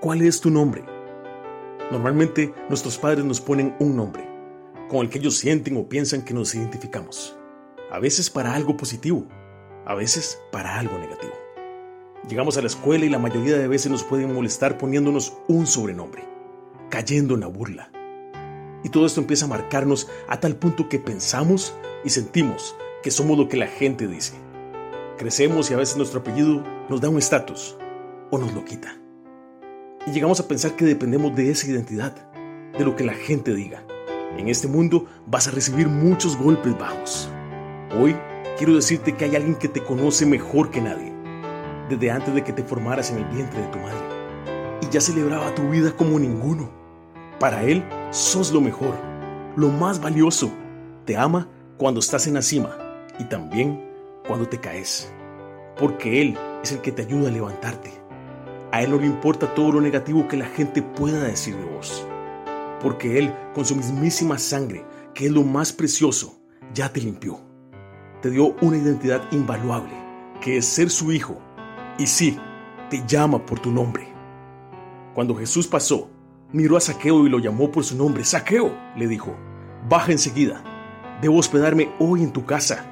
¿Cuál es tu nombre? Normalmente nuestros padres nos ponen un nombre, con el que ellos sienten o piensan que nos identificamos. A veces para algo positivo, a veces para algo negativo. Llegamos a la escuela y la mayoría de veces nos pueden molestar poniéndonos un sobrenombre, cayendo en la burla. Y todo esto empieza a marcarnos a tal punto que pensamos y sentimos que somos lo que la gente dice. Crecemos y a veces nuestro apellido nos da un estatus o nos lo quita. Llegamos a pensar que dependemos de esa identidad, de lo que la gente diga. En este mundo vas a recibir muchos golpes bajos. Hoy quiero decirte que hay alguien que te conoce mejor que nadie, desde antes de que te formaras en el vientre de tu madre. Y ya celebraba tu vida como ninguno. Para Él sos lo mejor, lo más valioso. Te ama cuando estás en la cima y también cuando te caes. Porque Él es el que te ayuda a levantarte. A Él no le importa todo lo negativo que la gente pueda decir de vos. Porque Él, con su mismísima sangre, que es lo más precioso, ya te limpió. Te dio una identidad invaluable, que es ser su hijo. Y sí, te llama por tu nombre. Cuando Jesús pasó, miró a Saqueo y lo llamó por su nombre. Saqueo, le dijo, baja enseguida. Debo hospedarme hoy en tu casa.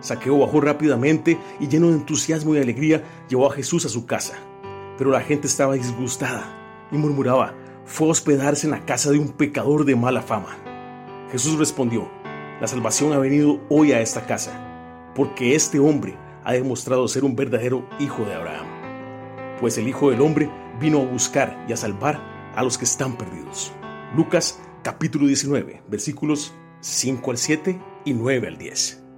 Saqueo bajó rápidamente y lleno de entusiasmo y alegría llevó a Jesús a su casa. Pero la gente estaba disgustada y murmuraba, fue hospedarse en la casa de un pecador de mala fama. Jesús respondió, la salvación ha venido hoy a esta casa, porque este hombre ha demostrado ser un verdadero hijo de Abraham. Pues el Hijo del Hombre vino a buscar y a salvar a los que están perdidos. Lucas capítulo 19, versículos 5 al 7 y 9 al 10.